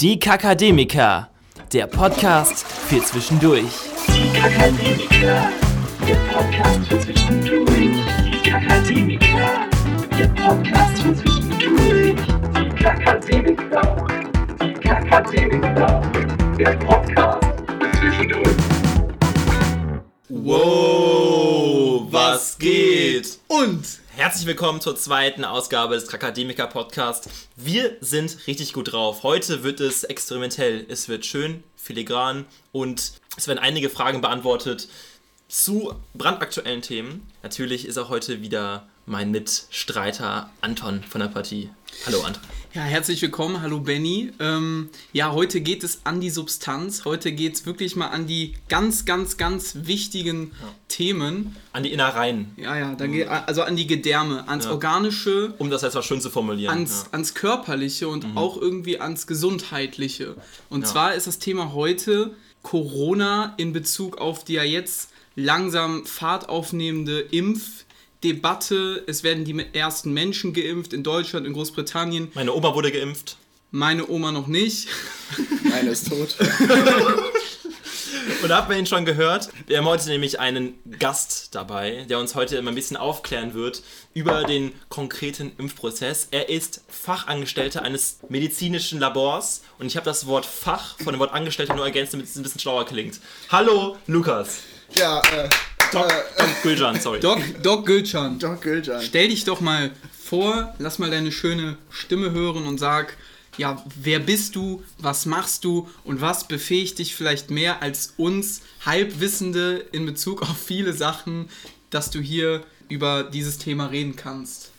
Die Kakademiker, der Podcast für zwischendurch. Die Kakademiker, der Podcast für zwischendurch. Die Kakademiker, der Podcast für zwischendurch. Die Kakademiker, die Kakademiker, der Podcast für zwischendurch. Wow, was geht? Und Herzlich willkommen zur zweiten Ausgabe des Akademiker Podcast. Wir sind richtig gut drauf. Heute wird es experimentell. Es wird schön, filigran und es werden einige Fragen beantwortet zu brandaktuellen Themen. Natürlich ist auch heute wieder mein Mitstreiter Anton von der Partie. Hallo Anton. Ja, herzlich willkommen, hallo Benny. Ähm, ja, heute geht es an die Substanz. Heute geht es wirklich mal an die ganz, ganz, ganz wichtigen Themen. An die Innereien, Ja, ja, da geht, also an die Gedärme, ans Ja. Organische, um das jetzt mal schön zu formulieren. ans, ja. ans Körperliche und auch irgendwie ans Gesundheitliche. Und Ja. zwar ist das Thema heute Corona in Bezug auf die ja jetzt langsam Fahrt aufnehmende Impfdebatte. Es werden die ersten Menschen geimpft in Deutschland, in Großbritannien. Meine Oma wurde geimpft. Meine Oma noch nicht. Einer ist tot. Und da habt ihr ihn schon gehört. Wir haben heute nämlich einen Gast dabei, der uns heute immer ein bisschen aufklären wird über den konkreten Impfprozess. Er ist Fachangestellter eines medizinischen Labors und ich habe das Wort Fach von dem Wort Angestellter nur ergänzt, damit es ein bisschen schlauer klingt. Hallo, Lukas. Ja, äh, Doc, Doc Gülcan, sorry. Doc, Doc Gülcan, Doc Gülcan. stell dich doch mal vor, lass mal deine schöne Stimme hören und sag, ja, wer bist du, was machst du und was befähigt dich vielleicht mehr als uns Halbwissende in Bezug auf viele Sachen, dass du hier über dieses Thema reden kannst.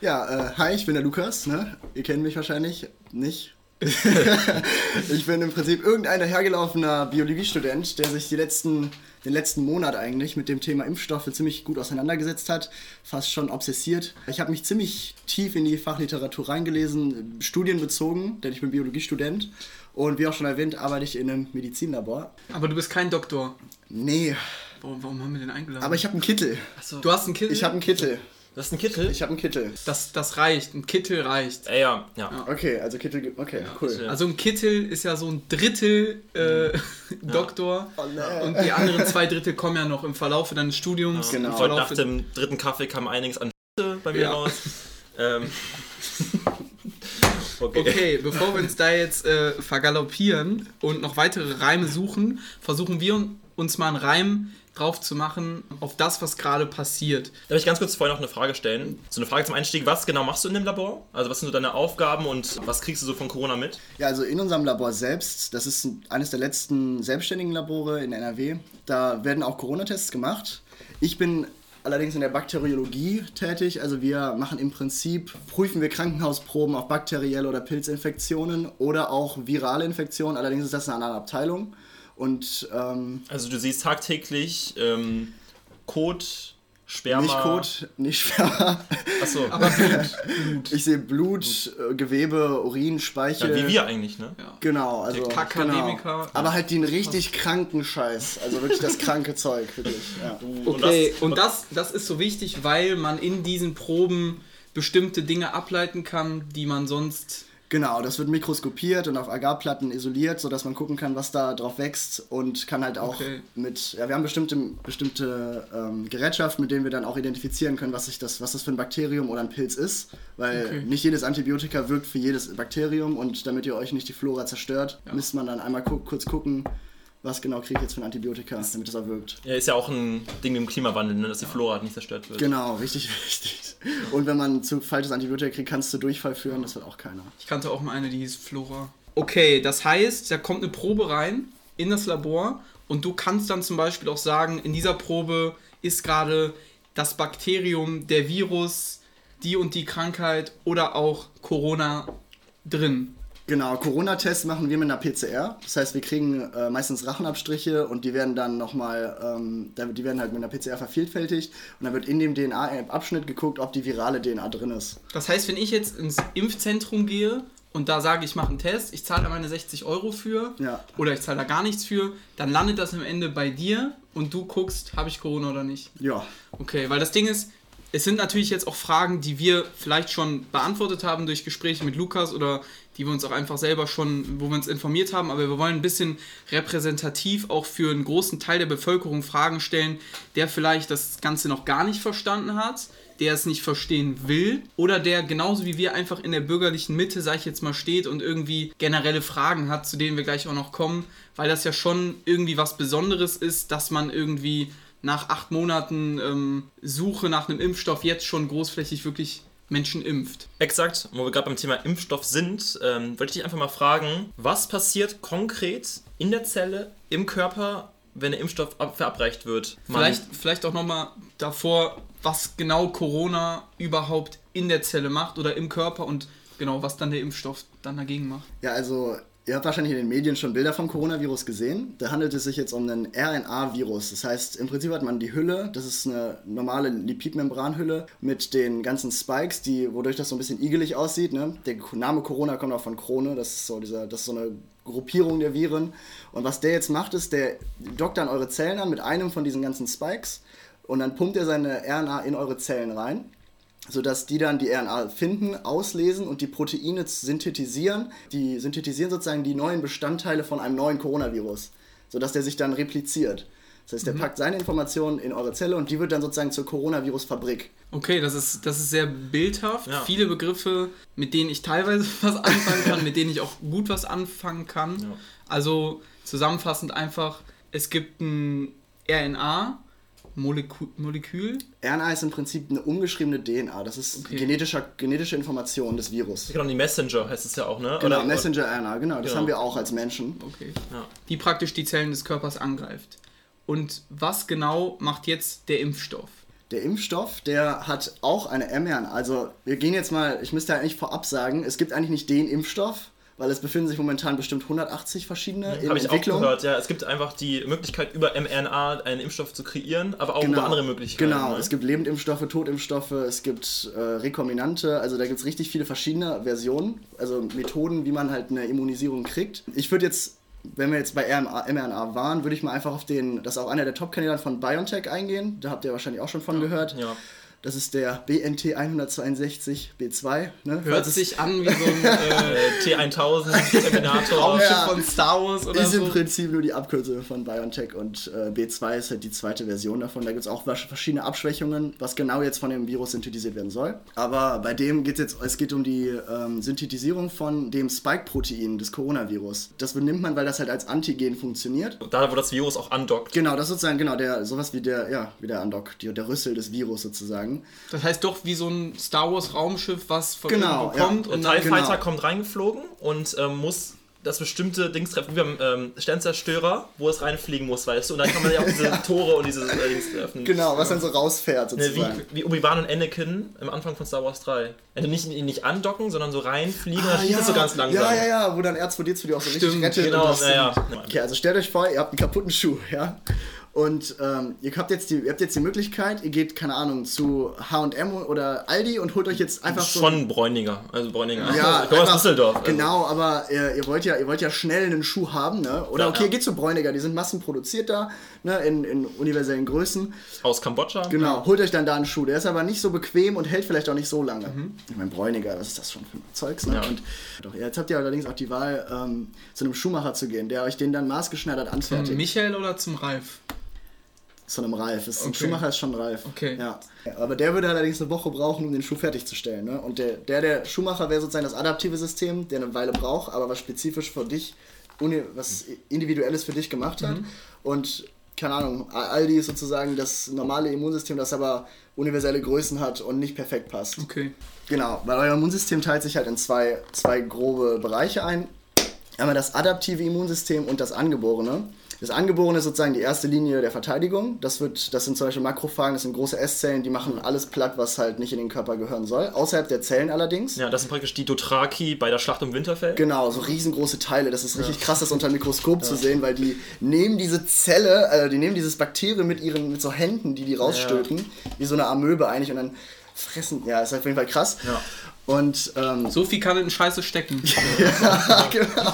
Ja, äh, hi, ich bin der Lukas, ne? Ihr kennt mich wahrscheinlich nicht. ich bin im Prinzip irgendein dahergelaufener Biologiestudent, der sich die letzten, den letzten Monat eigentlich mit dem Thema Impfstoffe ziemlich gut auseinandergesetzt hat, fast schon obsessiert. Ich habe mich ziemlich tief in die Fachliteratur reingelesen, studienbezogen, denn ich bin Biologiestudent. Und wie auch schon erwähnt, arbeite ich in einem Medizinlabor. Aber du bist kein Doktor. Nee, Warum, warum haben wir den eingeladen? aber ich habe einen Kittel. du hast einen Kittel? Ich habe einen Kittel. Das ist ein Kittel? Ich habe einen Kittel. das, das reicht, ein Kittel reicht. Äh, ja, ja. Okay, also Kittel gibt. Okay, cool. Ja. Also ein Kittel ist ja so ein Drittel äh, Doktor Oh, nee. und die anderen zwei Drittel kommen ja noch im Verlauf deines Studiums. Genau. Im nach dem dritten Kaffee kam einiges an bei mir Ja. raus. Ähm. Okay. Okay, bevor wir uns da jetzt äh, vergaloppieren und noch weitere Reime suchen, versuchen wir uns mal einen Reim drauf zu machen auf das, was gerade passiert. Darf ich ganz kurz vorher noch eine Frage stellen? So eine Frage zum Einstieg. Was genau machst du in dem Labor? Also was sind so deine Aufgaben und was kriegst du so von Corona mit? Ja, also in unserem Labor selbst, das ist ein- eines der letzten selbstständigen Labore in NRW, da werden auch Corona-Tests gemacht. Ich bin allerdings in der Bakteriologie tätig, also wir machen im Prinzip, prüfen wir Krankenhausproben auf bakterielle oder Pilzinfektionen oder auch virale Infektionen, allerdings ist das in einer anderen Abteilung. Und ähm, Also du siehst tagtäglich ähm, Kot, Sperma. nicht Kot, nicht Sperma. Achso. Aber Blut. Ich sehe Blut, äh, Gewebe, Urin, Speichel. Ja, wie wir eigentlich, ne? Genau, also. Der Kakademiker. Genau. Aber halt den richtig kranken Scheiß. Also wirklich das kranke Zeug, wirklich. Ja. Und Okay, das- und das, das ist so wichtig, weil man in diesen Proben bestimmte Dinge ableiten kann, die man sonst Genau, das wird mikroskopiert und auf Agarplatten isoliert, sodass man gucken kann, was da drauf wächst und kann halt auch Okay. mit, ja, wir haben bestimmte, bestimmte ähm, Gerätschaften, mit denen wir dann auch identifizieren können, was, sich das, was das für ein Bakterium oder ein Pilz ist, weil Okay. nicht jedes Antibiotika wirkt für jedes Bakterium und damit ihr euch nicht die Flora zerstört, müsst man dann einmal gu kurz gucken, was genau kriege ich jetzt für ein Antibiotika, damit es auch wirkt. Ja, ist ja auch ein Ding mit dem Klimawandel, ne? dass die Flora nicht zerstört wird. Genau, richtig wichtig. Und wenn man zu falsches Antibiotika kriegt, kannst du Durchfall führen, das will auch keiner. Ich kannte auch mal eine, die hieß Flora. Okay, das heißt, da kommt eine Probe rein in das Labor und du kannst dann zum Beispiel auch sagen, in dieser Probe ist gerade das Bakterium, der Virus, die und die Krankheit oder auch Corona drin. Genau, Corona-Tests machen wir mit einer PCR. Das heißt, wir kriegen äh, meistens Rachenabstriche und die werden dann nochmal, ähm, die werden halt mit einer PCR vervielfältigt und dann wird in dem DNA-Abschnitt geguckt, ob die virale DNA drin ist. Das heißt, wenn ich jetzt ins Impfzentrum gehe und da sage, ich mache einen Test, ich zahle da meine 60 Euro für Ja. oder ich zahle da gar nichts für, dann landet das am Ende bei dir und du guckst, habe ich Corona oder nicht. Ja, Okay, weil das Ding ist, es sind natürlich jetzt auch Fragen, die wir vielleicht schon beantwortet haben durch Gespräche mit Lukas oder die wir uns auch einfach selber schon, wo wir uns informiert haben, aber wir wollen ein bisschen repräsentativ auch für einen großen Teil der Bevölkerung Fragen stellen, der vielleicht das Ganze noch gar nicht verstanden hat, der es nicht verstehen will oder der genauso wie wir einfach in der bürgerlichen Mitte, sag ich jetzt mal, steht und irgendwie generelle Fragen hat, zu denen wir gleich auch noch kommen, weil das ja schon irgendwie was Besonderes ist, dass man irgendwie nach acht Monaten ähm, Suche nach einem Impfstoff jetzt schon großflächig wirklich Menschen impft. Exakt, wo wir gerade beim Thema Impfstoff sind, ähm, wollte ich dich einfach mal fragen, was passiert konkret in der Zelle, im Körper, wenn der Impfstoff ab verabreicht wird? Man- Vielleicht, vielleicht auch nochmal davor, was genau Corona überhaupt in der Zelle macht oder im Körper und genau, was dann der Impfstoff dann dagegen macht. Ja, also ihr habt wahrscheinlich in den Medien schon Bilder vom Coronavirus gesehen. Da handelt es sich jetzt um einen RNA-Virus. Das heißt, im Prinzip hat man die Hülle, das ist eine normale Lipidmembranhülle mit den ganzen Spikes, die, wodurch das so ein bisschen igelig aussieht. Ne? Der Name Corona kommt auch von Krone, das ist so dieser, das ist so eine Gruppierung der Viren. Und was der jetzt macht, ist, der dockt dann eure Zellen an mit einem von diesen ganzen Spikes und dann pumpt er seine RNA in eure Zellen rein sodass die dann die RNA finden, auslesen und die Proteine synthetisieren. Die synthetisieren sozusagen die neuen Bestandteile von einem neuen Coronavirus, sodass der sich dann repliziert. Das heißt, der packt seine Informationen in eure Zelle und die wird dann sozusagen zur Coronavirus-Fabrik. Okay, das ist, das ist sehr bildhaft. Ja. Viele Begriffe, mit denen ich teilweise was anfangen kann, mit denen ich auch gut was anfangen kann. Ja. Also zusammenfassend einfach, es gibt ein RNA-Molekül. RNA ist im Prinzip eine umgeschriebene DNA. Das ist Okay. genetischer, genetische Information des Virus. Genau, die Messenger heißt es ja auch, ne? Genau, Messenger-RNA, genau. Das Genau. haben wir auch als Menschen. Okay. Ja. Die praktisch die Zellen des Körpers angreift. Und was genau macht jetzt der Impfstoff? Der Impfstoff, der hat auch eine mRNA. Also wir gehen jetzt mal, ich müsste eigentlich vorab sagen, es gibt eigentlich nicht den Impfstoff, weil es befinden sich momentan bestimmt 180 verschiedene in Habe ich auch gehört, ja. Es gibt einfach die Möglichkeit, über mRNA einen Impfstoff zu kreieren, aber auch über andere Möglichkeiten. Genau, ne? es gibt Lebendimpfstoffe, Totimpfstoffe, es gibt äh, Rekombinante, also da gibt es richtig viele verschiedene Versionen, also Methoden, wie man halt eine Immunisierung kriegt. Ich würde jetzt, wenn wir jetzt bei mRNA waren, würde ich mal einfach auf den, das ist auch einer der Top-Kandidaten von BioNTech eingehen, da habt ihr wahrscheinlich auch schon von gehört. Ja. Das ist der BNT 162 B2. Ne? Hört sich an wie so ein äh, Äh, T1000, Terminator. Raumschiff Ja. von Star Wars oder ist so. im Prinzip nur die Abkürzung von BioNTech und äh, B2 ist halt die zweite Version davon. Da gibt es auch verschiedene Abschwächungen, was genau jetzt von dem Virus synthetisiert werden soll. Aber bei dem geht es jetzt, es geht um die ähm, Synthetisierung von dem Spike-Protein des Coronavirus. Das benimmt man, weil das halt als Antigen funktioniert. Da, wo das Virus auch andockt. Genau, das ist sozusagen, genau, der, sowas wie der, ja, wie der Undock, die, der Rüssel des Virus sozusagen. Das heißt doch wie so ein Star Wars Raumschiff, was von Genau, irgendwo ja. kommt Der und TIE dann genau. Fighter kommt reingeflogen und ähm, muss das bestimmte Dings treffen, wie beim ähm, Sternzerstörer, wo es reinfliegen muss, weißt du? Und dann kann man ja auch diese Tore und diese äh, Dings treffen. Genau, was dann so rausfährt Ne, sozusagen. wie, wie Obi-Wan und Anakin am Anfang von Star Wars 3. Also nicht, nicht andocken, sondern so reinfliegen und dann es so ganz langsam. Ah, Ja, ja, ja, wo dann R2D2 die auch so richtig Stimmt, rettet. Genau, und das ja, ja. Okay, also stellt euch vor, ihr habt einen kaputten Schuh, ja. Und ähm, ihr, habt jetzt die, ihr habt jetzt die Möglichkeit, ihr geht, keine Ahnung, zu HM oder Aldi und holt euch jetzt einfach so. Schon Bräuninger. Also Bräuninger. Ja, ich komme aus Düsseldorf. Also. Genau, aber ihr, ihr, wollt ja, ihr wollt ja schnell einen Schuh haben, ne? Oder Ja, okay, ja. geht zu Bräuniger, die sind massenproduziert da, ne? In, in universellen Größen. Aus Kambodscha. Genau, holt euch dann da einen Schuh. Der ist aber nicht so bequem und hält vielleicht auch nicht so lange. Mhm. Ich meine, Bräuniger, was ist das schon für ein Zeugs, ne? Ja. Und doch, jetzt habt ihr allerdings auch die Wahl, ähm, zu einem Schuhmacher zu gehen, der euch den dann maßgeschneidert anfertigt. Zum Michael oder zum Ralf? Zu einem. Das ist, Ein Okay. Schuhmacher ist schon ein Ralf. Okay. Ja. Aber der würde allerdings eine Woche brauchen, um den Schuh fertigzustellen. Ne? Und der, der, der Schuhmacher wäre sozusagen das adaptive System, der eine Weile braucht, aber was spezifisch für dich, was individuelles für dich gemacht Mhm. hat. Und keine Ahnung, Aldi ist sozusagen das normale Immunsystem, das aber universelle Größen hat und nicht perfekt passt. Okay. Genau, weil euer Immunsystem teilt sich halt in zwei, zwei grobe Bereiche ein. Einmal das adaptive Immunsystem und das angeborene. Das angeborene ist sozusagen die erste Linie der Verteidigung. Das, wird, das sind zum Beispiel Makrophagen, das sind große S-Zellen, die machen alles platt, was halt nicht in den Körper gehören soll. Außerhalb der Zellen allerdings. Ja, das sind praktisch die Dothraki bei der Schlacht um Winterfell. Genau, so riesengroße Teile. Das ist richtig krass, das unter dem Mikroskop zu sehen, weil die nehmen diese Zelle, äh, die nehmen dieses Bakterium mit ihren, mit so Händen, die die rausstülpen, wie so eine Amöbe eigentlich und dann fressen. Ja, ist auf jeden Fall krass. Ja. Und ähm, So viel kann in Scheiße stecken. genau.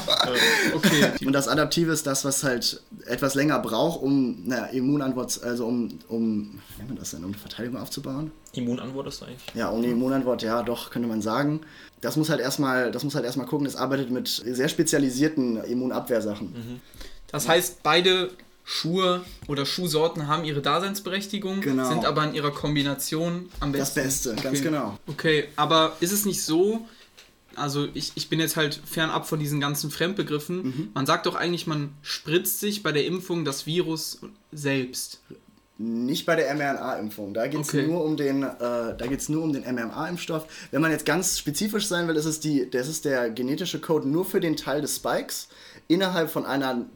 Okay. Und das Adaptive ist das, was halt etwas länger braucht, um eine Immunantwort, also um, um, wie nennt man das denn, um Verteidigung aufzubauen? Immunantwort ist eigentlich. Ja, um die Immunantwort, ja, doch, könnte man sagen. Das muss halt erstmal, das muss halt erstmal gucken, es arbeitet mit sehr spezialisierten Immunabwehrsachen. Das heißt, beide Schuhe oder Schuhsorten haben ihre Daseinsberechtigung, Genau. sind aber in ihrer Kombination am Das besten. Beste, ganz Okay. genau. Okay, aber ist es nicht so, also ich, ich bin jetzt halt fernab von diesen ganzen Fremdbegriffen, Mhm. man sagt doch eigentlich, man spritzt sich bei der Impfung das Virus selbst. Nicht bei der mRNA-Impfung. Da geht es Okay. nur um den, äh, da geht's nur um den mRNA-Impfstoff. Wenn man jetzt ganz spezifisch sein will, ist es die, das ist der genetische Code nur für den Teil des Spikes innerhalb von einer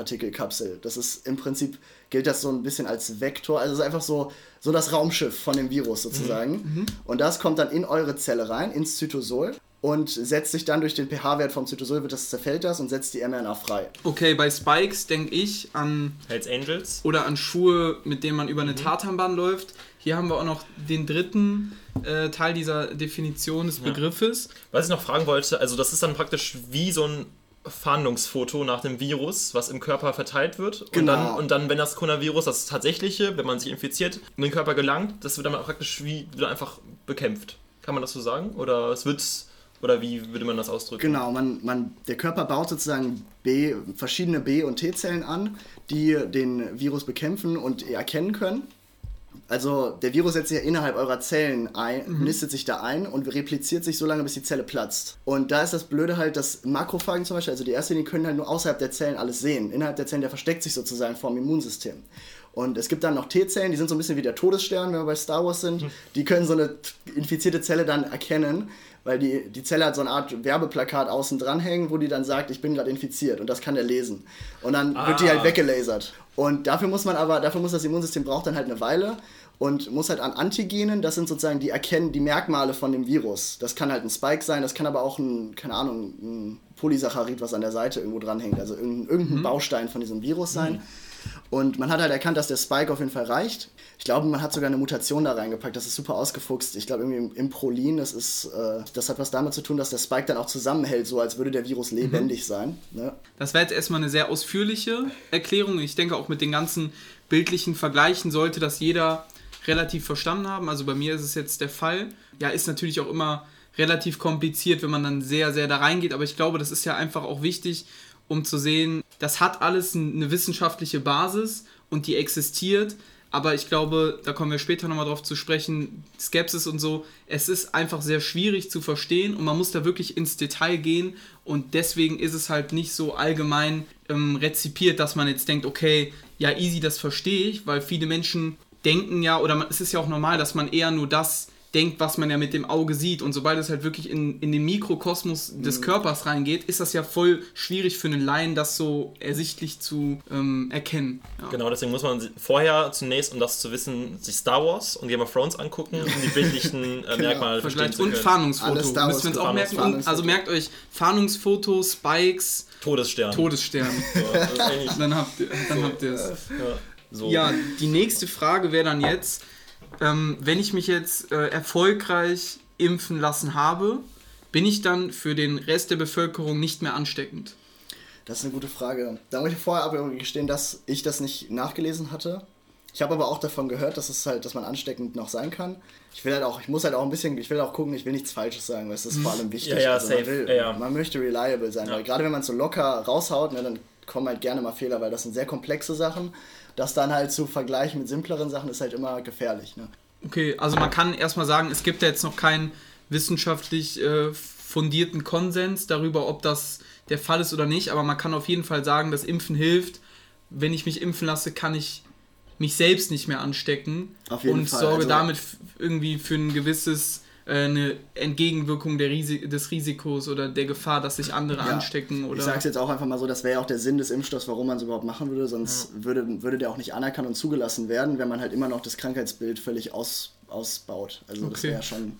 Lipid-Nanopartikelkapsel. Das ist im Prinzip gilt das so ein bisschen als Vektor, also es ist einfach so, so das Raumschiff von dem Virus sozusagen. Und das kommt dann in eure Zelle rein, ins Zytosol und setzt sich dann durch den pH-Wert vom Zytosol, wird das zerfällt das und setzt die mRNA frei. Okay, bei Spikes denke ich an Hells Angels. oder an Schuhe, mit denen man über Mhm. eine Tartanbahn läuft. Hier haben wir auch noch den dritten äh, Teil dieser Definition des Begriffes. Was ich noch fragen wollte, also das ist dann praktisch wie so ein Fahndungsfoto nach dem Virus, was im Körper verteilt wird. Und, Genau. dann, und dann, wenn das Coronavirus, das tatsächliche, wenn man sich infiziert, in den Körper gelangt, das wird dann praktisch wie wieder einfach bekämpft. Kann man das so sagen? Oder es wird, oder wie würde man das ausdrücken? Genau, man, man, der Körper baut sozusagen B, verschiedene B- und T-Zellen an, die den Virus bekämpfen und erkennen können. Also der Virus setzt sich ja innerhalb eurer Zellen ein, nistet sich da ein und repliziert sich so lange, bis die Zelle platzt. Und da ist das Blöde halt, dass Makrophagen zum Beispiel, also die ersten, die können halt nur außerhalb der Zellen alles sehen. Innerhalb der Zellen, der versteckt sich sozusagen vor dem Immunsystem. Und es gibt dann noch T-Zellen, die sind so ein bisschen wie der Todesstern, wenn wir bei Star Wars sind. Die können so eine infizierte Zelle dann erkennen, weil die, die Zelle hat so eine Art Werbeplakat außen dran hängen, wo die dann sagt, ich bin gerade infiziert und das kann der lesen. Und dann wird die halt Ah. weggelasert. Und dafür muss man aber, dafür muss das Immunsystem braucht dann halt eine Weile und muss halt an Antigenen, das sind sozusagen die erkennen die Merkmale von dem Virus. Das kann halt ein Spike sein, das kann aber auch ein, keine Ahnung, ein Polysaccharid, was an der Seite irgendwo dranhängt, also irgendein, irgendein Baustein von diesem Virus sein. Und man hat halt erkannt, dass der Spike auf jeden Fall reicht. Ich glaube, man hat sogar eine Mutation da reingepackt. Das ist super ausgefuchst. Ich glaube, irgendwie im, im Prolin, das ist, äh, das hat was damit zu tun, dass der Spike dann auch zusammenhält, so als würde der Virus lebendig sein. Ne? Das war jetzt erstmal eine sehr ausführliche Erklärung. Ich denke auch mit den ganzen bildlichen Vergleichen sollte das jeder relativ verstanden haben. Also bei mir ist es jetzt der Fall. Ja, ist natürlich auch immer relativ kompliziert, wenn man dann sehr, sehr da reingeht. Aber ich glaube, das ist ja einfach auch wichtig, um zu sehen, das hat alles eine wissenschaftliche Basis und die existiert. Aber ich glaube, da kommen wir später nochmal drauf zu sprechen, Skepsis und so, es ist einfach sehr schwierig zu verstehen und man muss da wirklich ins Detail gehen und deswegen ist es halt nicht so allgemein ähm, rezipiert, dass man jetzt denkt, okay, ja easy, das verstehe ich, weil viele Menschen denken ja, oder es ist ja auch normal, dass man eher nur das denkt, was man ja mit dem Auge sieht. Und sobald es halt wirklich in, in den Mikrokosmos des Körpers reingeht, ist das ja voll schwierig für einen Laien, das so ersichtlich zu ähm, erkennen. Ja. Genau, deswegen muss man vorher zunächst, um das zu wissen, sich Star Wars und Game of Thrones angucken, um die bildlichen äh, Merkmale verstehen zu und können. Fahndungsfoto. Alles Star Wars Müssen wir uns auch merken. Und, Fahndungsfoto. also merkt euch Fahndungsfoto, Spikes, Todesstern. Todesstern. So, dann habt ihr es. ja, so. Ja, die nächste Frage wäre dann jetzt, ähm, wenn ich mich jetzt äh, erfolgreich impfen lassen habe, bin ich dann für den Rest der Bevölkerung nicht mehr ansteckend? Das ist eine gute Frage. Da muss ich vorher aber gestehen, dass ich das nicht nachgelesen hatte. Ich habe aber auch davon gehört, dass es halt, dass man ansteckend noch sein kann. Ich will halt auch, ich muss halt auch ein bisschen, ich will auch gucken, ich will nichts Falsches sagen, weil es ist vor allem wichtig. Ja, ja, also man, safe. will, Ja, ja. man möchte reliable sein, Ja. weil gerade wenn man es so locker raushaut, ne, dann kommen halt gerne mal Fehler, weil das sind sehr komplexe Sachen. Das dann halt zu vergleichen mit simpleren Sachen ist halt immer gefährlich. Ne? Okay, also man kann erstmal sagen, es gibt ja jetzt noch keinen wissenschaftlich äh, fundierten Konsens darüber, ob das der Fall ist oder nicht, aber man kann auf jeden Fall sagen, dass Impfen hilft. Wenn ich mich impfen lasse, kann ich mich selbst nicht mehr anstecken und Fall, sorge also- damit irgendwie für ein gewisses eine Entgegenwirkung der Risi des Risikos oder der Gefahr, dass sich andere Ja. anstecken oder Ich sage es jetzt auch einfach mal so, das wäre ja auch der Sinn des Impfstoffs, warum man es überhaupt machen würde, sonst würde, würde der auch nicht anerkannt und zugelassen werden, wenn man halt immer noch das Krankheitsbild völlig aus, ausbaut. Also das Okay. wäre schon.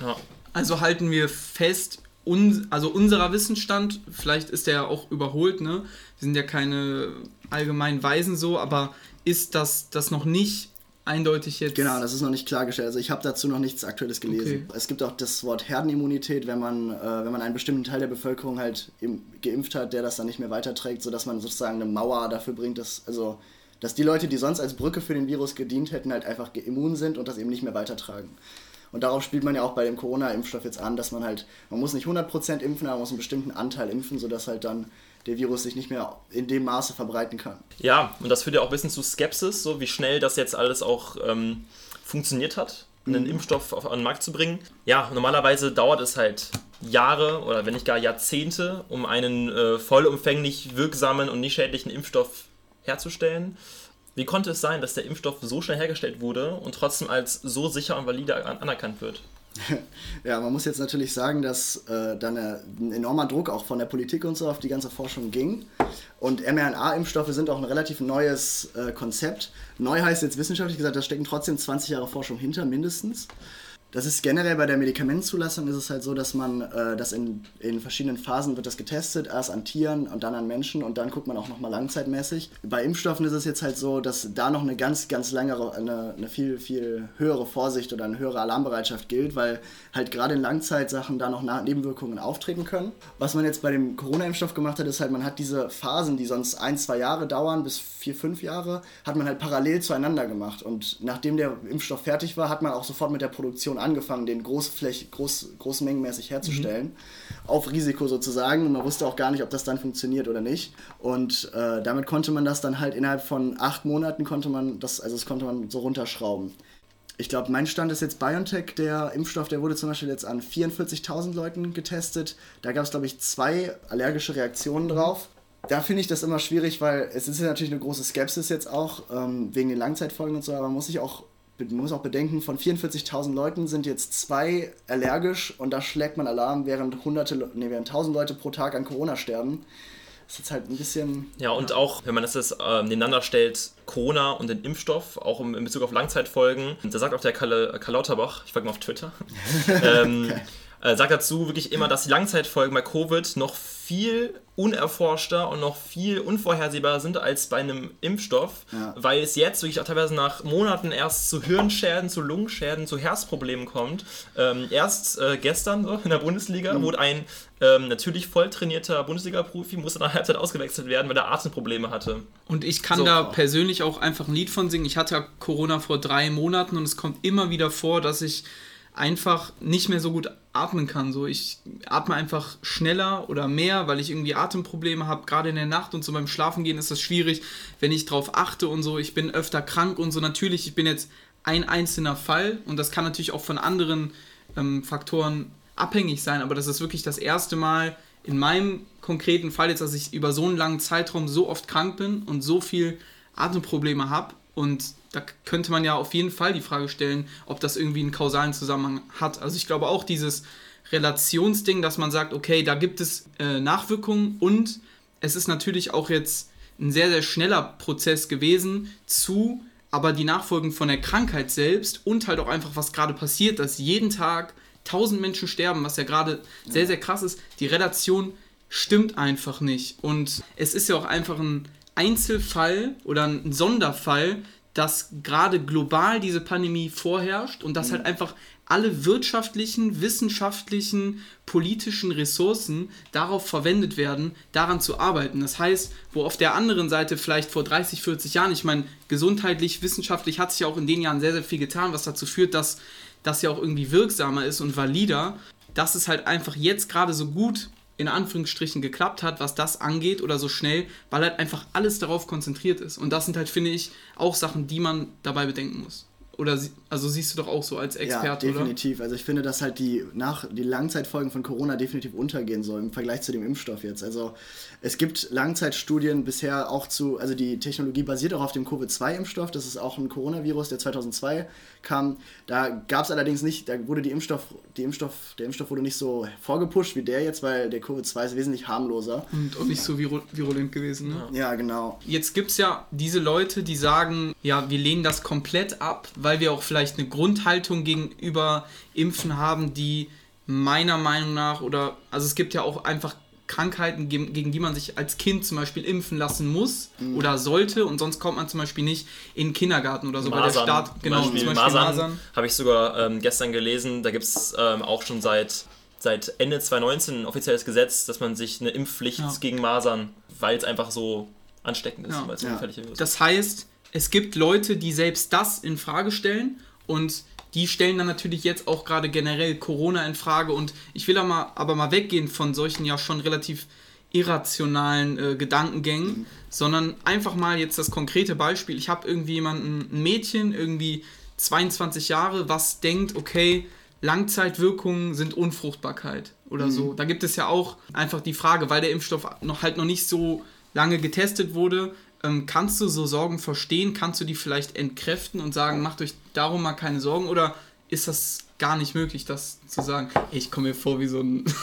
Ja. Also halten wir fest, un, also unserer Wissensstand, vielleicht ist der ja auch überholt, ne? Wir sind ja keine allgemeinen Weisen so, aber ist das, das noch nicht eindeutig jetzt. Genau, das ist noch nicht klargestellt. Also ich habe dazu noch nichts Aktuelles gelesen. Okay. Es gibt auch das Wort Herdenimmunität, wenn man, äh, wenn man einen bestimmten Teil der Bevölkerung halt im, geimpft hat, der das dann nicht mehr weiterträgt, sodass man sozusagen eine Mauer dafür bringt, dass, also, dass die Leute, die sonst als Brücke für den Virus gedient hätten, halt einfach immun sind und das eben nicht mehr weitertragen. Und darauf spielt man ja auch bei dem Corona-Impfstoff jetzt an, dass man halt, man muss nicht 100% impfen, aber man muss einen bestimmten Anteil impfen, sodass halt dann der Virus sich nicht mehr in dem Maße verbreiten kann. Ja, und das führt ja auch ein bisschen zu Skepsis, so wie schnell das jetzt alles auch ähm, funktioniert hat, einen Impfstoff auf, an den Markt zu bringen. Ja, normalerweise dauert es halt Jahre oder wenn nicht gar Jahrzehnte, um einen äh, vollumfänglich wirksamen und nicht schädlichen Impfstoff herzustellen. Wie konnte es sein, dass der Impfstoff so schnell hergestellt wurde und trotzdem als so sicher und valide an anerkannt wird? Ja, man muss jetzt natürlich sagen, dass äh, dann äh, ein enormer Druck auch von der Politik und so auf die ganze Forschung ging. Und mRNA-Impfstoffe sind auch ein relativ neues äh, Konzept. Neu heißt jetzt wissenschaftlich gesagt, da stecken trotzdem 20 Jahre Forschung hinter, mindestens. Das ist generell bei der Medikamentzulassung ist es halt so, dass man äh, das in, in verschiedenen Phasen wird das getestet, erst an Tieren und dann an Menschen und dann guckt man auch nochmal langzeitmäßig. Bei Impfstoffen ist es jetzt halt so, dass da noch eine ganz, ganz längere, eine, eine viel, viel höhere Vorsicht oder eine höhere Alarmbereitschaft gilt, weil halt gerade in Langzeitsachen da noch Nebenwirkungen auftreten können. Was man jetzt bei dem Corona-Impfstoff gemacht hat, ist halt, man hat diese Phasen, die sonst ein, zwei Jahre dauern, bis vier, fünf Jahre, hat man halt parallel zueinander gemacht. Und nachdem der Impfstoff fertig war, hat man auch sofort mit der Produktion angefangen, den großfläch, groß, großmengenmäßig herzustellen. Auf Risiko sozusagen. Und man wusste auch gar nicht, ob das dann funktioniert oder nicht. Und äh, damit konnte man das dann halt innerhalb von acht Monaten konnte man das, also das konnte man so runterschrauben. Ich glaube, mein Stand ist jetzt BioNTech, der Impfstoff, der wurde zum Beispiel jetzt an 44.000 Leuten getestet. Da gab es, glaube ich, zwei allergische Reaktionen drauf. Da finde ich das immer schwierig, weil es ist ja natürlich eine große Skepsis jetzt auch, ähm, wegen den Langzeitfolgen und so, aber man muss sich auch, man muss auch bedenken, von 44.000 Leuten sind jetzt zwei allergisch und da schlägt man Alarm, während hunderte, nee, während 1000 Leute pro Tag an Corona sterben. Das ist jetzt halt ein bisschen Ja, und auch, wenn man das jetzt äh, nebeneinander stellt, Corona und den Impfstoff, auch in Bezug auf Langzeitfolgen, da sagt auch der Karl, Karl Lauterbach, ich folge mal auf Twitter, ähm, äh, sagt dazu wirklich immer, dass die Langzeitfolgen bei Covid noch viel unerforschter und noch viel unvorhersehbarer sind als bei einem Impfstoff, Ja. weil es jetzt wirklich auch teilweise nach Monaten erst zu Hirnschäden, zu Lungenschäden, zu Herzproblemen kommt. Ähm, erst äh, gestern so in der Bundesliga wurde ein ähm, natürlich voll trainierter Bundesliga-Profi, musste nach der Halbzeit ausgewechselt werden, weil er Atemprobleme hatte. Und ich kann So. da persönlich auch einfach ein Lied von singen. Ich hatte ja Corona vor drei Monaten und es kommt immer wieder vor, dass ich einfach nicht mehr so gut atmen kann. So, ich atme einfach schneller oder mehr, weil ich irgendwie Atemprobleme habe. Gerade in der Nacht und so beim Schlafengehen ist das schwierig, wenn ich drauf achte und so. Ich bin öfter krank und so. Natürlich, ich bin jetzt ein einzelner Fall und das kann natürlich auch von anderen ähm, Faktoren abhängig sein, aber das ist wirklich das erste Mal in meinem konkreten Fall jetzt, dass ich über so einen langen Zeitraum so oft krank bin und so viel Atemprobleme habe. Und da könnte man ja auf jeden Fall die Frage stellen, ob das irgendwie einen kausalen Zusammenhang hat. Also ich glaube auch dieses Relationsding, dass man sagt, okay, da gibt es äh, Nachwirkungen und es ist natürlich auch jetzt ein sehr, sehr schneller Prozess gewesen zu, aber die Nachfolgen von der Krankheit selbst und halt auch einfach, was gerade passiert, dass jeden Tag tausend Menschen sterben, was ja gerade sehr, sehr krass ist, die Relation stimmt einfach nicht. Und es ist ja auch einfach ein Einzelfall oder ein Sonderfall, dass gerade global diese Pandemie vorherrscht und dass halt einfach alle wirtschaftlichen, wissenschaftlichen, politischen Ressourcen darauf verwendet werden, daran zu arbeiten. Das heißt, wo auf der anderen Seite vielleicht vor 30, 40 Jahren, ich meine, gesundheitlich, wissenschaftlich hat sich ja auch in den Jahren sehr, sehr viel getan, was dazu führt, dass das ja auch irgendwie wirksamer ist und valider, dass es halt einfach jetzt gerade so gut in Anführungsstrichen geklappt hat, was das angeht oder so schnell, weil halt einfach alles darauf konzentriert ist. Und das sind halt, finde ich, auch Sachen, die man dabei bedenken muss. Oder sie- also siehst du doch auch so als Experte, ja, oder? definitiv. Also ich finde, dass halt die, nach, die Langzeitfolgen von Corona definitiv untergehen sollen im Vergleich zu dem Impfstoff jetzt. Also es gibt Langzeitstudien bisher auch zu, also die Technologie basiert auch auf dem Covid-2-Impfstoff. Das ist auch ein Coronavirus, der 2002 kam. Da gab es allerdings nicht, da wurde die Impfstoff, die Impfstoff, der Impfstoff wurde nicht so vorgepusht wie der jetzt, weil der Covid-2 ist wesentlich harmloser. Und auch nicht so viru virulent gewesen, ne? Ja, genau. Jetzt gibt es ja diese Leute, die sagen, ja, wir lehnen das komplett ab, weil wir auch vielleicht eine Grundhaltung gegenüber Impfen haben, die meiner Meinung nach oder also es gibt ja auch einfach Krankheiten, ge- gegen die man sich als Kind zum Beispiel impfen lassen muss Mhm. oder sollte und sonst kommt man zum Beispiel nicht in den Kindergarten oder so, weil der Staat, genau, zum Beispiel, Masern, habe ich sogar ähm, gestern gelesen, da gibt es ähm, auch schon seit, seit Ende 2019 ein offizielles Gesetz, dass man sich eine Impfpflicht Ja. gegen Masern, weil es einfach so ansteckend ist, Ja. weil es so Ja. gefährlich ist. Das heißt, es gibt Leute, die selbst das in Frage stellen und die stellen dann natürlich jetzt auch gerade generell Corona in Frage und ich will aber mal, aber mal weggehen von solchen ja schon relativ irrationalen äh, Gedankengängen, sondern einfach mal jetzt das konkrete Beispiel. Ich habe irgendwie jemanden, ein Mädchen, irgendwie 22 Jahre, was denkt, okay, Langzeitwirkungen sind Unfruchtbarkeit oder so. Da gibt es ja auch einfach die Frage, weil der Impfstoff noch halt noch nicht so lange getestet wurde, ähm, kannst du so Sorgen verstehen? Kannst du die vielleicht entkräften und sagen, macht euch darum mal keine Sorgen? Oder ist das gar nicht möglich, das zu sagen? Ey, Ich komme mir vor wie so ein, so,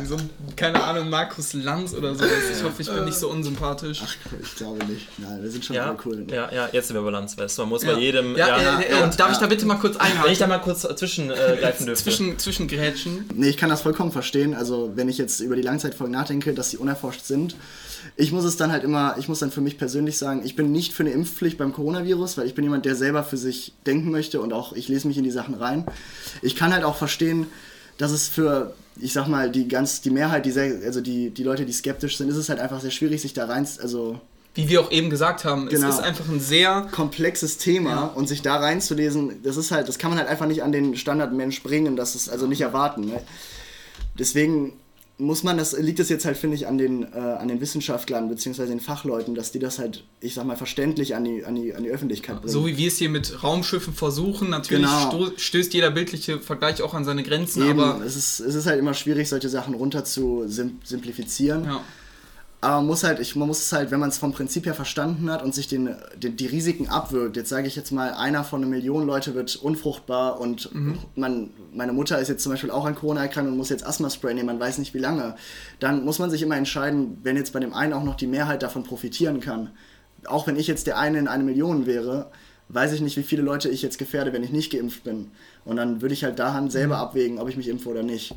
wie so ein, keine Ahnung, Markus Lanz oder so. Ich hoffe, ich bin nicht so unsympathisch. Ich glaube nicht. Nein, wir sind schon ja, cool. ja, ja, jetzt sind wir Balance, weißt du, man muss Ja. bei jedem... Ja, ja, äh, äh, und darf ich da bitte mal kurz wenn ich einhaken? da mal kurz dazwischen äh, greifen dürfte. Zwischen, zwischen Grätschen. Nee, ich kann das vollkommen verstehen. Also, wenn ich jetzt über die Langzeitfolgen nachdenke, dass sie unerforscht sind, ich muss es dann halt immer, ich muss dann für mich persönlich sagen, ich bin nicht für eine Impfpflicht beim Coronavirus, weil ich bin jemand, der selber für sich denken möchte und auch ich lese mich in die Sachen rein. Ich kann halt auch verstehen, dass es für, ich sag mal, die ganz, die Mehrheit, die sehr, also die, die Leute, die skeptisch sind, ist es halt einfach sehr schwierig, sich da rein, also Wie wir auch eben gesagt haben, Genau. es ist einfach ein sehr komplexes Thema Ja. und sich da reinzulesen, das ist halt, das kann man halt einfach nicht an den Standardmensch bringen, das ist also nicht erwarten. Ne? Deswegen muss man das, liegt es jetzt halt, finde ich, an den, äh, an den Wissenschaftlern bzw. den Fachleuten, dass die das halt, ich sag mal, verständlich an die, an die, an die Öffentlichkeit bringen. So wie wir es hier mit Raumschiffen versuchen, natürlich Genau. stößt jeder bildliche Vergleich auch an seine Grenzen, Eben, aber es, ist, es ist halt immer schwierig, solche Sachen runter zu sim simplifizieren. ja. Aber man muss halt, ich, man muss es halt, wenn man es vom Prinzip her verstanden hat und sich den, den, die Risiken abwirkt, jetzt sage ich jetzt mal, einer von einer Million Leute wird unfruchtbar und man, meine Mutter ist jetzt zum Beispiel auch an Corona erkrankt und muss jetzt Asthma-Spray nehmen, man weiß nicht wie lange, dann muss man sich immer entscheiden, wenn jetzt bei dem einen auch noch die Mehrheit davon profitieren kann. Auch wenn ich jetzt der eine in eine Million wäre, weiß ich nicht, wie viele Leute ich jetzt gefährde, wenn ich nicht geimpft bin. Und dann würde ich halt daran selber abwägen, ob ich mich impfe oder nicht.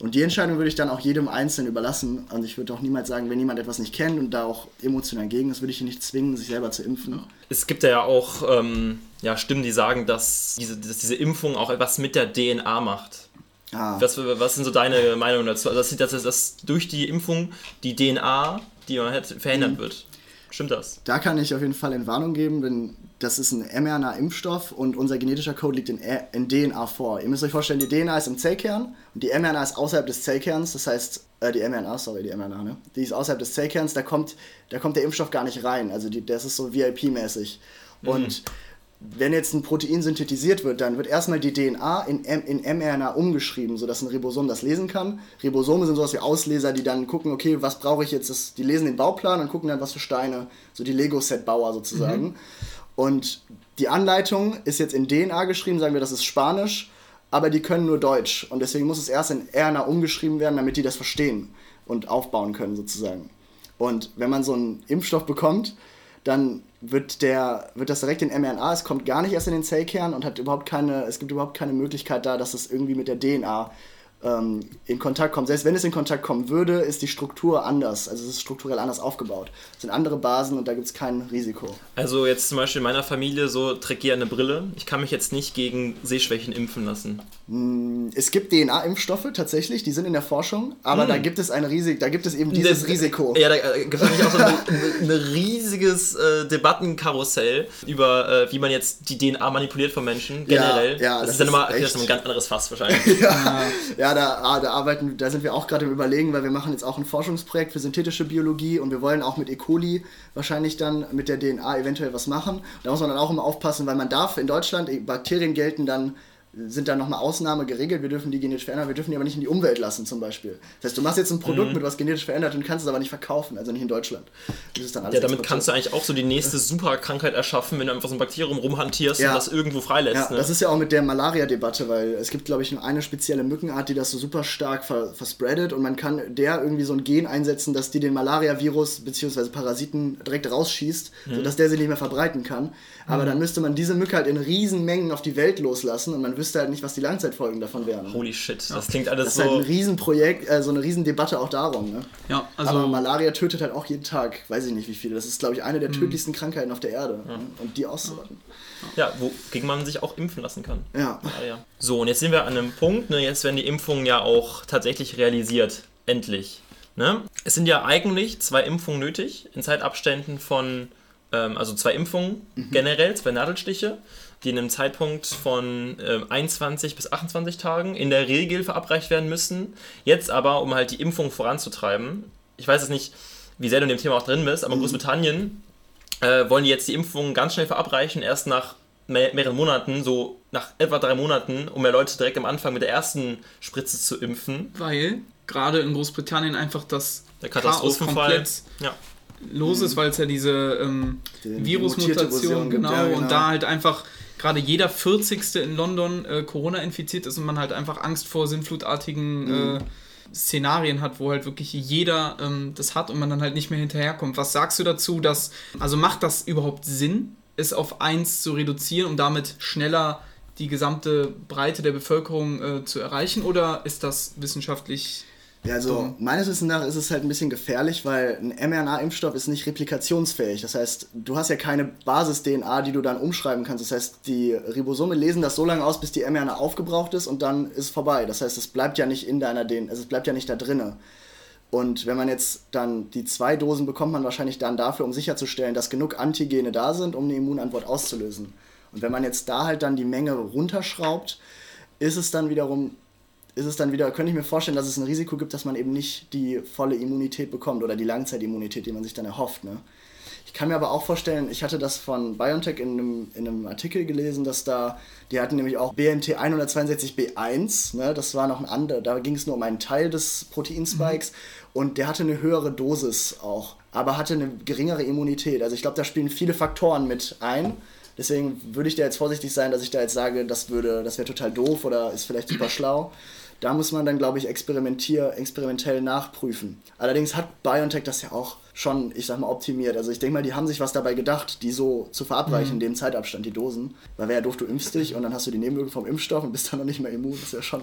Und die Entscheidung würde ich dann auch jedem Einzelnen überlassen. Und ich würde auch niemals sagen, wenn jemand etwas nicht kennt und da auch emotional gegen ist, würde ich ihn nicht zwingen, sich selber zu impfen. Es gibt ja auch ähm, ja, Stimmen, die sagen, dass diese, dass diese Impfung auch etwas mit der DNA macht. Ah, Was, was sind so deine Meinungen dazu? Also, dass, dass, dass durch die Impfung die DNA, die man hat, verändert Mhm. wird. Stimmt das? da kann ich auf jeden Fall Entwarnung geben, denn das ist ein mRNA-Impfstoff und unser genetischer Code liegt in, R- in DNA vor. Ihr müsst euch vorstellen, die DNA ist im Zellkern und die mRNA ist außerhalb des Zellkerns. Das heißt, äh, die mRNA, sorry, die mRNA, ne? Die ist außerhalb des Zellkerns, da kommt, da kommt der Impfstoff gar nicht rein. Also die, das ist so VIP-mäßig. Und wenn jetzt ein Protein synthetisiert wird, dann wird erstmal die DNA in, M in mRNA umgeschrieben, sodass ein Ribosom das lesen kann. Ribosome sind sowas wie Ausleser, die dann gucken, okay, was brauche ich jetzt? Das, die lesen den Bauplan und gucken dann, was für Steine, so die Lego-Set-Bauer sozusagen. Und die Anleitung ist jetzt in DNA geschrieben, sagen wir, das ist Spanisch, aber die können nur Deutsch. Und deswegen muss es erst in RNA umgeschrieben werden, damit die das verstehen und aufbauen können sozusagen. Und wenn man so einen Impfstoff bekommt, dann wird, der, wird das direkt in mRNA, es kommt gar nicht erst in den Zellkern und hat überhaupt keine, es gibt überhaupt keine Möglichkeit da, dass es irgendwie mit der DNA ähm, in Kontakt kommt. Selbst wenn es in Kontakt kommen würde, ist die Struktur anders. Also es ist strukturell anders aufgebaut. Es sind andere Basen und da gibt es kein Risiko. Also jetzt zum Beispiel in meiner Familie so trägt jeder eine Brille. Ich kann mich jetzt nicht gegen Sehschwächen impfen lassen. Es gibt DNA-Impfstoffe tatsächlich, die sind in der Forschung, aber da gibt es eine Risik, da gibt es eben dieses Das- Risiko. Ja, da äh, gibt es auch so ein ein riesiges äh, Debattenkarussell über, äh, wie man jetzt die DNA manipuliert von Menschen generell. ja, das, das ist dann ist immer das echt- ist noch ein ganz anderes Fass wahrscheinlich. Ja, da, ah, da arbeiten, da sind wir auch gerade im Überlegen, weil wir machen jetzt auch ein Forschungsprojekt für synthetische Biologie und wir wollen auch mit E. coli wahrscheinlich dann mit der DNA eventuell was machen. Da muss man dann auch immer aufpassen, weil man darf in Deutschland, Bakterien gelten dann, sind dann nochmal Ausnahme geregelt, wir dürfen die genetisch verändern, wir dürfen die aber nicht in die Umwelt lassen zum Beispiel. Das heißt, du machst jetzt ein Produkt mit was genetisch verändert und kannst es aber nicht verkaufen, also nicht in Deutschland. Ja, damit kannst du eigentlich auch so die nächste Superkrankheit erschaffen, wenn du einfach so ein Bakterium rumhantierst Ja. und das irgendwo freilässt. Ja, ne? das ist ja auch mit der Malaria-Debatte, weil es gibt, glaube ich, nur eine spezielle Mückenart, die das so super stark ver verspreadet und man kann der irgendwie so ein Gen einsetzen, dass die den Malaria-Virus bzw. Parasiten direkt rausschießt, sodass der sie nicht mehr verbreiten kann. Aber dann müsste man diese Mücke halt in riesen Mengen auf die Welt loslassen und man wüsste halt nicht, was die Langzeitfolgen davon wären. Holy shit, das klingt alles Das ist halt so. ein Riesenprojekt, äh, so eine Riesendebatte auch darum. Ne? Ja, also Aber Malaria tötet halt auch jeden Tag, weiß ich nicht wie viele. Das ist, glaube ich, eine der tödlichsten Krankheiten auf der Erde. Ne? Und die auszurotten. Ja, wogegen man sich auch impfen lassen kann. Ja. Ja. So, und jetzt sind wir an einem Punkt, ne, jetzt werden die Impfungen ja auch tatsächlich realisiert. Endlich. Ne? Es sind ja eigentlich zwei Impfungen nötig, in Zeitabständen von, ähm, also zwei Impfungen generell, zwei Nadelstiche, die in einem Zeitpunkt von ähm, 21 bis 28 Tagen in der Regel verabreicht werden müssen. Jetzt aber, um halt die Impfung voranzutreiben, ich weiß es nicht, wie sehr du in dem Thema auch drin bist, aber in Großbritannien äh, wollen die jetzt die Impfung ganz schnell verabreichen, erst nach mehr, mehreren Monaten, so nach etwa drei Monaten, um mehr Leute direkt am Anfang mit der ersten Spritze zu impfen. weil gerade in Großbritannien einfach das Der Chaos Katastrophenfall. komplett Ja. los ist, weil es ja diese ähm, Virusmutation, genau, ja, genau. und da halt einfach gerade jeder 40. in London äh, Corona infiziert ist und man halt einfach Angst vor sinnflutartigen Mhm. äh, Szenarien hat, wo halt wirklich jeder ähm, das hat und man dann halt nicht mehr hinterherkommt. Was sagst du dazu, dass, also macht das überhaupt Sinn, es auf eins zu reduzieren, um damit schneller die gesamte Breite der Bevölkerung äh, zu erreichen oder ist das wissenschaftlich Ja, also meines Wissens nach ist es halt ein bisschen gefährlich, weil ein mRNA-Impfstoff ist nicht replikationsfähig. Das heißt, du hast ja keine Basis-DNA, die du dann umschreiben kannst. Das heißt, die Ribosome lesen das so lange aus, bis die mRNA aufgebraucht ist und dann ist vorbei. Das heißt, es bleibt ja nicht in deiner DNA, also es bleibt ja nicht da drinne. Und wenn man jetzt dann die zwei Dosen bekommt, man wahrscheinlich dann dafür, um sicherzustellen, dass genug Antigene da sind, um eine Immunantwort auszulösen. Und wenn man jetzt da halt dann die Menge runterschraubt, ist es dann wiederum ist es dann wieder, könnte ich mir vorstellen, dass es ein Risiko gibt, dass man eben nicht die volle Immunität bekommt oder die Langzeitimmunität, die man sich dann erhofft. Ne? Ich kann mir aber auch vorstellen, ich hatte das von BioNTech in einem, in einem Artikel gelesen, dass da, die hatten nämlich auch BNT 162b1, ne? das war noch ein anderer, da ging es nur um einen Teil des Proteinspikes und der hatte eine höhere Dosis auch, aber hatte eine geringere Immunität. Also ich glaube, da spielen viele Faktoren mit ein. Deswegen würde ich da jetzt vorsichtig sein, dass ich da jetzt sage, das würde, das wäre total doof oder ist vielleicht super schlau. Da muss man dann, glaube ich, experimentier, experimentell nachprüfen. Allerdings hat BioNTech das ja auch schon, ich sag mal, optimiert. Also ich denke mal, die haben sich was dabei gedacht, die so zu verabreichen in dem Zeitabstand, die Dosen. Weil wäre ja doof, du impfst dich und dann hast du die Nebenwirkungen vom Impfstoff und bist dann noch nicht mehr immun. Das ist ja schon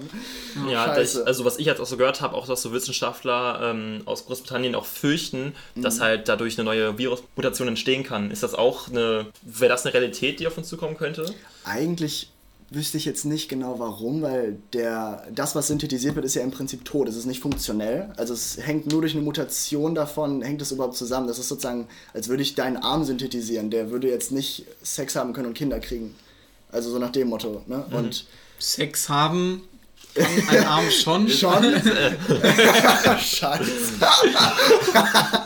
Ja, das, also was ich jetzt auch so gehört habe, auch dass so Wissenschaftler ähm, aus Großbritannien auch fürchten, Mhm. dass halt dadurch eine neue Virusmutation entstehen kann. Ist das auch eine, wäre das eine Realität, die auf uns zukommen könnte? Eigentlich wüsste ich jetzt nicht genau warum, weil der, das, was synthetisiert wird, ist ja im Prinzip tot. Es ist nicht funktionell. Also es hängt nur durch eine Mutation davon, hängt es überhaupt zusammen. Das ist sozusagen, als würde ich deinen Arm synthetisieren. Der würde jetzt nicht Sex haben können und Kinder kriegen. Also so nach dem Motto. Ne? Und Sex haben ein Arm schon. schon. Scheiße.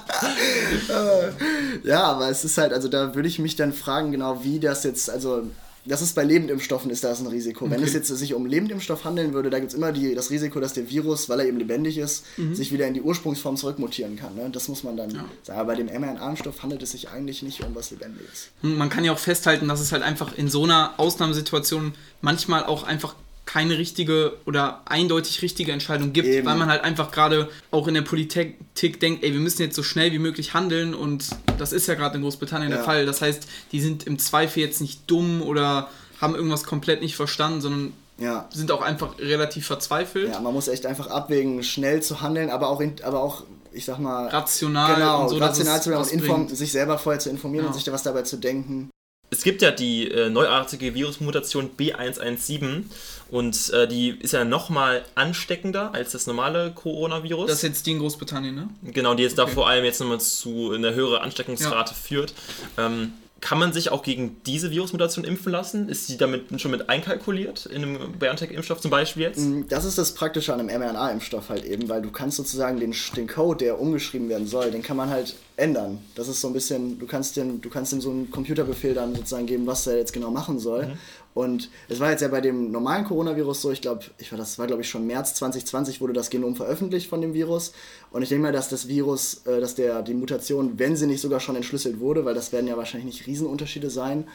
Äh, ja, aber es ist halt, also da würde ich mich dann fragen, genau wie das jetzt, also das ist bei Lebendimpfstoffen ist das ein Risiko. Wenn Okay. es jetzt sich um Lebendimpfstoff handeln würde, da gibt es immer die, das Risiko, dass der Virus, weil er eben lebendig ist, sich wieder in die Ursprungsform zurückmutieren kann. Ne? Das muss man dann sagen. Aber bei dem mRNA-Impfstoff handelt es sich eigentlich nicht um was Lebendiges. Man kann ja auch festhalten, dass es halt einfach in so einer Ausnahmesituation manchmal auch einfach keine richtige oder eindeutig richtige Entscheidung gibt, Eben. weil man halt einfach gerade auch in der Politik denkt, ey, wir müssen jetzt so schnell wie möglich handeln und das ist ja gerade in Großbritannien der Ja. Fall. Das heißt, die sind im Zweifel jetzt nicht dumm oder haben irgendwas komplett nicht verstanden, sondern Ja. sind auch einfach relativ verzweifelt. Ja, man muss echt einfach abwägen, schnell zu handeln, aber auch, in, aber auch ich sag mal, Rational genau, so, rational zu werden und inform sich selber vorher zu informieren Ja. und sich da was dabei zu denken. Es gibt ja die äh, neuartige Virusmutation B117 und äh, die ist ja nochmal ansteckender als das normale Coronavirus. Das ist jetzt die in Großbritannien, ne? Genau, die jetzt da Okay. vor allem jetzt nochmal zu einer höheren Ansteckungsrate führt. Ähm, kann man sich auch gegen diese Virusmutation impfen lassen? Ist die damit schon mit einkalkuliert in einem BioNTech-Impfstoff zum Beispiel jetzt? Das ist das Praktische an einem mRNA-Impfstoff halt eben, weil du kannst sozusagen den, den Code, der umgeschrieben werden soll, den kann man halt ändern. Das ist so ein bisschen, du kannst dem, du kannst dem so einen Computerbefehl dann sozusagen geben, was er jetzt genau machen soll. Und es war jetzt ja bei dem normalen Coronavirus so, ich glaube, ich war, das war glaube ich schon März 2020 wurde das Genom veröffentlicht von dem Virus. Und ich denke mal, dass das Virus, äh, dass der, die Mutation, wenn sie nicht sogar schon entschlüsselt wurde, weil das werden ja wahrscheinlich nicht Riesenunterschiede sein,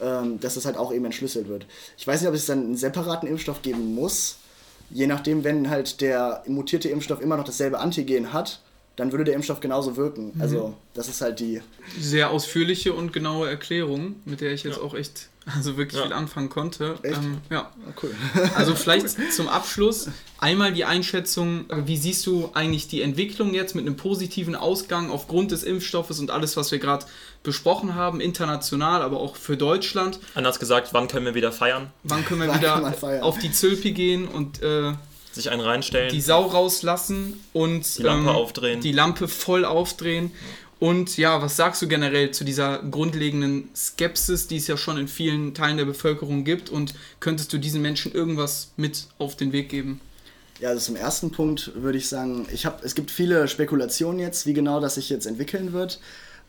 ähm, dass das halt auch eben entschlüsselt wird. Ich weiß nicht, ob es dann einen separaten Impfstoff geben muss, je nachdem, wenn halt der mutierte Impfstoff immer noch dasselbe Antigen hat, dann würde der Impfstoff genauso wirken. Mhm. Also das ist halt die. Sehr ausführliche und genaue Erklärung, mit der ich jetzt Ja. auch echt, also wirklich Ja. viel anfangen konnte. Echt? Ähm, ja. Oh, cool. Also vielleicht zum Abschluss einmal die Einschätzung, äh, wie siehst du eigentlich die Entwicklung jetzt mit einem positiven Ausgang aufgrund des Impfstoffes und alles, was wir gerade besprochen haben, international, aber auch für Deutschland. Anders gesagt, wann können wir wieder feiern? Wann können wir Wann wieder feiern? auf die Zülpi gehen und äh, Sich einen reinstellen? die Sau rauslassen und Die Lampe ähm, aufdrehen. die Lampe voll aufdrehen. Und ja, was sagst du generell zu dieser grundlegenden Skepsis, die es ja schon in vielen Teilen der Bevölkerung gibt? Und könntest du diesen Menschen irgendwas mit auf den Weg geben? Ja, also zum ersten Punkt würde ich sagen, ich hab, es gibt viele Spekulationen jetzt, wie genau das sich jetzt entwickeln wird.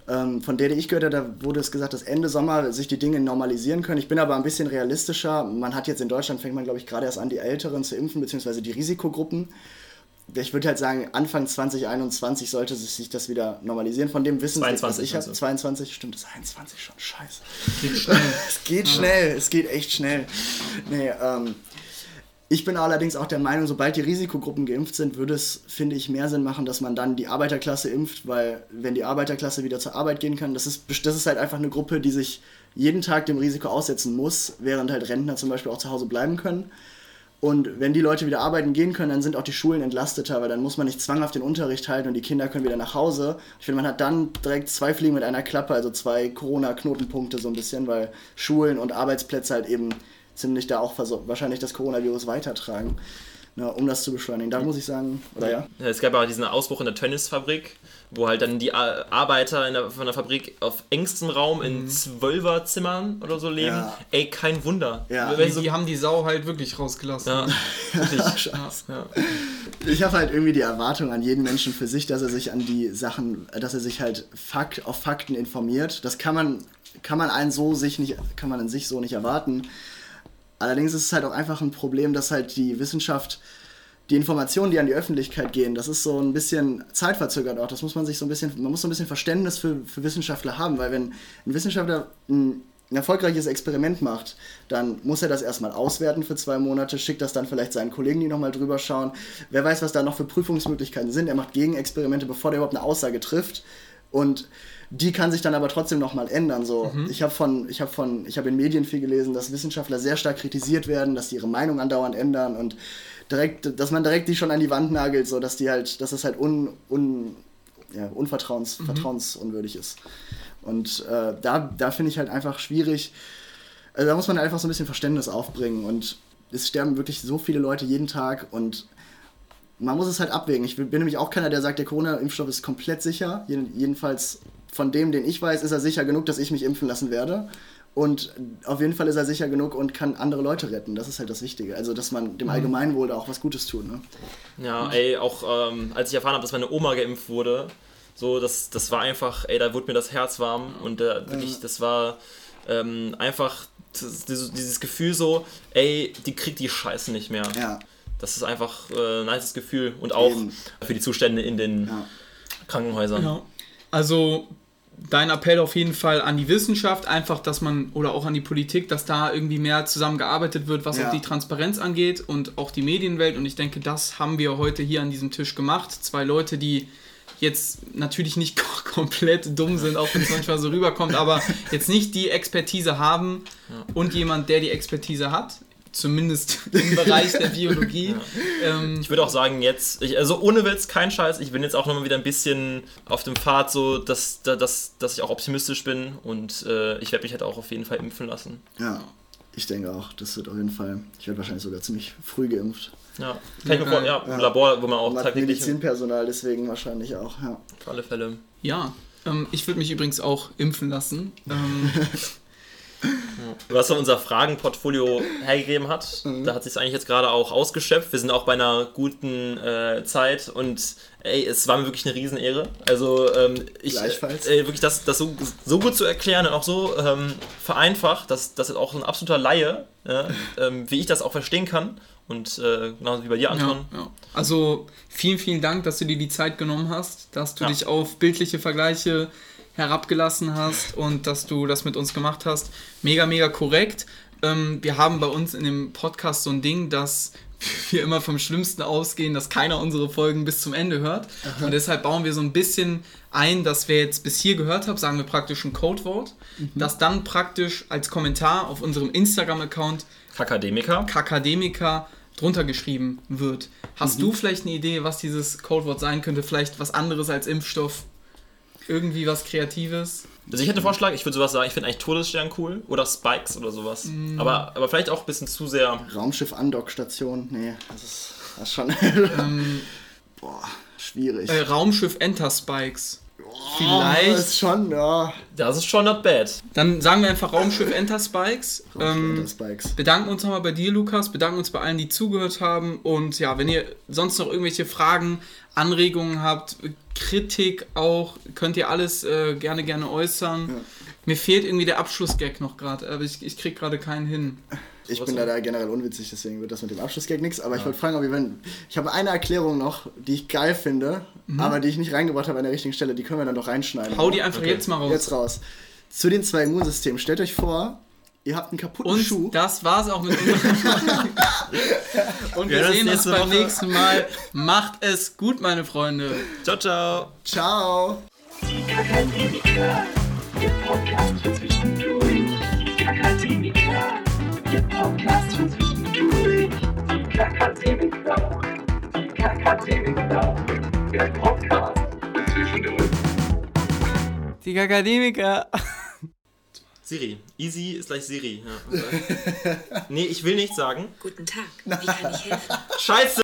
Ähm, von der, die ich gehört habe, da wurde es gesagt, dass Ende Sommer sich die Dinge normalisieren können. Ich bin aber ein bisschen realistischer. Man hat jetzt in Deutschland, fängt man glaube ich gerade erst an, die Älteren zu impfen, beziehungsweise die Risikogruppen. Ich würde halt sagen, Anfang 2021 sollte sich das wieder normalisieren. Von dem Wissen, 22 was ich habe. du? 22, stimmt, das ist 21 schon, scheiße. Geht schnell. Es geht schnell, es geht echt schnell. Nee, ähm, ich bin allerdings auch der Meinung, sobald die Risikogruppen geimpft sind, würde es, finde ich, mehr Sinn machen, dass man dann die Arbeiterklasse impft, weil wenn die Arbeiterklasse wieder zur Arbeit gehen kann, das ist, das ist halt einfach eine Gruppe, die sich jeden Tag dem Risiko aussetzen muss, während halt Rentner zum Beispiel auch zu Hause bleiben können. Und wenn die Leute wieder arbeiten gehen können, dann sind auch die Schulen entlasteter, weil dann muss man nicht zwanghaft den Unterricht halten und die Kinder können wieder nach Hause. Ich finde, man hat dann direkt zwei Fliegen mit einer Klappe, also zwei Corona-Knotenpunkte so ein bisschen, weil Schulen und Arbeitsplätze halt eben ziemlich da auch wahrscheinlich das Coronavirus weitertragen, ne, um das zu beschleunigen. Da muss ich sagen, oder ja? Es gab ja diesen Ausbruch in der Tennisfabrik, wo halt dann die Ar- Arbeiter in der, von der Fabrik auf engstem Raum in Zwölferzimmern oder so leben. Ja. Ey, kein Wunder. Ja. Die, die haben die Sau halt wirklich rausgelassen. ja, wirklich. Ja. Ich habe halt irgendwie die Erwartung an jeden Menschen für sich, dass er sich an die Sachen, dass er sich halt Fakt, auf Fakten informiert. Das kann man, kann man einen so sich nicht, kann man in sich so nicht erwarten. Allerdings ist es halt auch einfach ein Problem, dass halt die Wissenschaft, die Informationen, die an die Öffentlichkeit gehen, das ist so ein bisschen zeitverzögert auch. Das muss man sich so ein bisschen, man muss so ein bisschen Verständnis für, für Wissenschaftler haben, weil wenn ein Wissenschaftler ein, ein erfolgreiches Experiment macht, dann muss er das erstmal auswerten für zwei Monate, schickt das dann vielleicht seinen Kollegen, die nochmal drüber schauen. Wer weiß, was da noch für Prüfungsmöglichkeiten sind. Er macht Gegenexperimente, bevor der überhaupt eine Aussage trifft. Und die kann sich dann aber trotzdem nochmal ändern. So, ich habe von, ich habe von, ich habe in Medien viel gelesen, dass Wissenschaftler sehr stark kritisiert werden, dass die ihre Meinung andauernd ändern und direkt, dass man direkt die schon an die Wand nagelt, so dass die halt, dass es halt un, un, ja, unvertrauens, vertrauensunwürdig ist. Und äh, da, da finde ich halt einfach schwierig. Also da muss man einfach so ein bisschen Verständnis aufbringen und es sterben wirklich so viele Leute jeden Tag und man muss es halt abwägen. Ich bin nämlich auch keiner, der sagt, der Corona-Impfstoff ist komplett sicher. Jeden- Jedenfalls von dem, den ich weiß, ist er sicher genug, dass ich mich impfen lassen werde. Und auf jeden Fall ist er sicher genug und kann andere Leute retten. Das ist halt das Wichtige. Also, dass man dem Allgemeinwohl da auch was Gutes tut. Ne? Ja, ey, auch ähm, als ich erfahren habe, dass meine Oma geimpft wurde, so, das, das war einfach, ey, da wurde mir das Herz warm und äh, wirklich, das war ähm, einfach dieses Gefühl so, ey, die kriegt die Scheiße nicht mehr. Ja, Das ist einfach äh, ein nices Gefühl und auch Eben. für die Zustände in den ja. Krankenhäusern. Ja. Also dein Appell auf jeden Fall an die Wissenschaft, einfach, dass man, oder auch an die Politik, dass da irgendwie mehr zusammengearbeitet wird, was Ja. auch die Transparenz angeht und auch die Medienwelt. Und ich denke, das haben wir heute hier an diesem Tisch gemacht. Zwei Leute, die jetzt natürlich nicht komplett dumm sind, auch wenn es manchmal so rüberkommt, aber jetzt nicht die Expertise haben und jemand, der die Expertise hat, zumindest im Bereich der Biologie. Ähm, Ich würde auch sagen, jetzt, ich, also ohne Witz, kein Scheiß, ich bin jetzt auch nochmal wieder ein bisschen auf dem Pfad, so dass, dass, dass ich auch optimistisch bin und äh, ich werde mich halt auch auf jeden Fall impfen lassen. ja. Ich denke auch, das wird auf jeden Fall. Ich werde wahrscheinlich sogar ziemlich früh geimpft. Ja, kann ich mir vor, ja, im Ja. Labor, wo man auch Und tagtäglich Medizinpersonal deswegen wahrscheinlich auch. Ja. auf alle Fälle. ja, ähm, ich würde mich übrigens auch impfen lassen. Ähm, Was so unser Fragenportfolio hergegeben hat, Mhm. da hat sich eigentlich jetzt gerade auch ausgeschöpft. Wir sind auch bei einer guten äh, Zeit und ey, es war mir wirklich eine Riesenehre. Also ähm, ich Gleichfalls. Äh, wirklich das, das so, so gut zu erklären und auch so ähm, vereinfacht, dass das auch so ein absoluter Laie, ja, ähm, wie ich das auch verstehen kann. Und äh, genauso wie bei dir, Anton. ja, ja. Also vielen, vielen Dank, dass du dir die Zeit genommen hast, dass du dich auf bildliche Vergleiche herabgelassen hast und dass du das mit uns gemacht hast. Mega, mega korrekt. Ähm, wir haben bei uns in dem Podcast so ein Ding, dass wir immer vom Schlimmsten ausgehen, dass keiner unsere Folgen bis zum Ende hört. Und deshalb bauen wir so ein bisschen ein, dass wer jetzt bis hier gehört hat, sagen wir praktisch ein Codewort, das dann praktisch als Kommentar auf unserem Instagram-Account Kakademiker. Kakademiker drunter geschrieben wird. Hast Mhm. du vielleicht eine Idee, was dieses Codewort sein könnte? Vielleicht was anderes als Impfstoff? Irgendwie was Kreatives? Also ich hätte einen Vorschlag, ich würde sowas sagen, ich finde eigentlich Todesstern cool oder Spikes oder sowas. Mm. Aber, aber vielleicht auch ein bisschen zu sehr. Raumschiff Andockstation. Nee, das ist, das ist schon. Boah, schwierig. Äh, Raumschiff Enter Spikes. Oh, vielleicht. das ist schon, ja. Das ist schon not bad. Dann sagen wir einfach Raumschiff Enter Spikes. Ähm, Ähm, Spikes. bedanken uns nochmal bei dir, Lukas. Bedanken uns bei allen, die zugehört haben. Und ja, wenn ihr sonst noch irgendwelche Fragen, Anregungen habt, Kritik auch, könnt ihr alles äh, gerne, gerne äußern. Mir fehlt irgendwie der Abschlussgag noch gerade, aber ich, ich krieg gerade keinen hin. Ich bin leider generell unwitzig, deswegen wird das mit dem Abschlussgag nichts. Aber ich wollte fragen, ob ihr, wenn. Ich habe eine Erklärung noch, die ich geil finde, aber die ich nicht reingebracht habe an der richtigen Stelle. Die können wir dann doch reinschneiden. Mhm. Hau die einfach Okay. jetzt mal raus. Jetzt raus. Zu den zwei Immunsystemen. Stellt euch vor, ihr habt einen kaputten Und Schuh. das war's auch mit unserem Und wir uns sehen uns beim Woche. nächsten Mal. Macht es gut, meine Freunde. Ciao, ciao. Ciao. Der Podcast für zwischendurch. Die Kakademiker, die Kakademiker, der Podcast für zwischendurch. Die Akademiker. Siri. Easy ist gleich Siri. Ja. nee, ich will nichts sagen. Guten Tag, wie kann ich helfen? Scheiße!